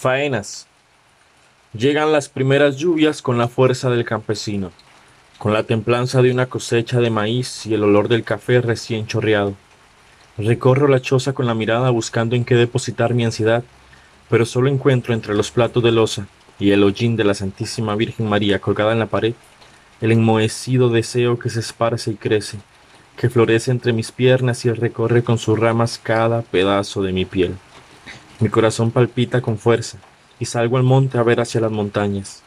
Faenas. Llegan las primeras lluvias con la fuerza del campesino, con la templanza de una cosecha de maíz y el olor del café recién chorreado. Recorro la choza con la mirada buscando en qué depositar mi ansiedad, pero solo encuentro entre los platos de losa y el hollín de la Santísima Virgen María colgada en la pared el enmohecido deseo que se esparce y crece, que florece entre mis piernas y recorre con sus ramas cada pedazo de mi piel. Mi corazón palpita con fuerza y salgo al monte a ver hacia las montañas.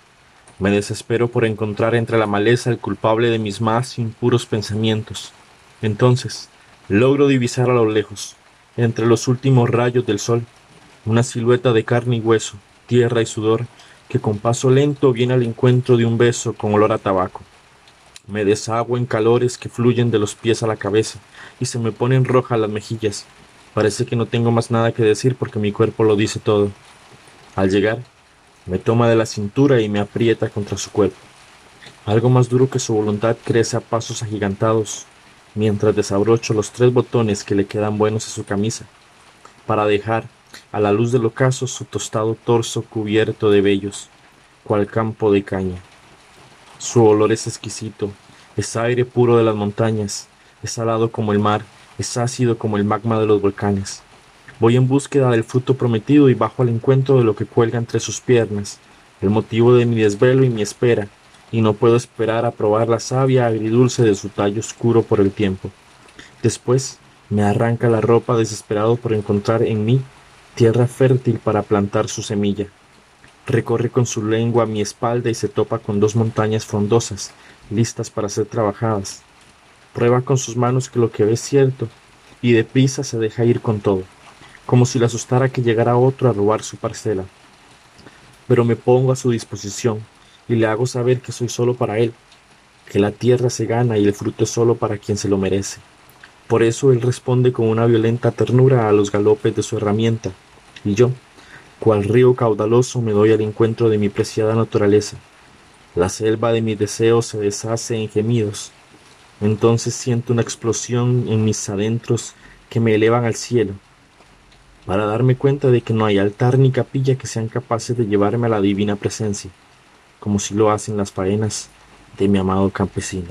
Me desespero por encontrar entre la maleza el culpable de mis más impuros pensamientos. Entonces, logro divisar a lo lejos, entre los últimos rayos del sol, una silueta de carne y hueso, tierra y sudor, que con paso lento viene al encuentro de un beso con olor a tabaco. Me deshago en calores que fluyen de los pies a la cabeza y se me ponen rojas las mejillas, Parece que no tengo más nada que decir porque mi cuerpo lo dice todo. Al llegar, me toma de la cintura y me aprieta contra su cuerpo. Algo más duro que su voluntad crece a pasos agigantados, mientras desabrocho los tres botones que le quedan buenos a su camisa, para dejar a la luz del ocaso su tostado torso cubierto de vellos, cual campo de caña. Su olor es exquisito, es aire puro de las montañas, es salado como el mar, es ácido como el magma de los volcanes. Voy en búsqueda del fruto prometido y bajo al encuentro de lo que cuelga entre sus piernas, el motivo de mi desvelo y mi espera, y no puedo esperar a probar la savia agridulce de su tallo oscuro por el tiempo. Después me arranca la ropa desesperado por encontrar en mí tierra fértil para plantar su semilla. Recorre con su lengua mi espalda y se topa con dos montañas frondosas, listas para ser trabajadas. Prueba con sus manos que lo que ve es cierto, y deprisa se deja ir con todo, como si le asustara que llegara otro a robar su parcela. Pero me pongo a su disposición y le hago saber que soy solo para él, que la tierra se gana y el fruto es solo para quien se lo merece. Por eso él responde con una violenta ternura a los galopes de su herramienta, y yo, cual río caudaloso, me doy al encuentro de mi preciada naturaleza. La selva de mis deseos se deshace en gemidos, entonces siento una explosión en mis adentros que me elevan al cielo, para darme cuenta de que no hay altar ni capilla que sean capaces de llevarme a la divina presencia, como si lo hacen las faenas de mi amado campesino.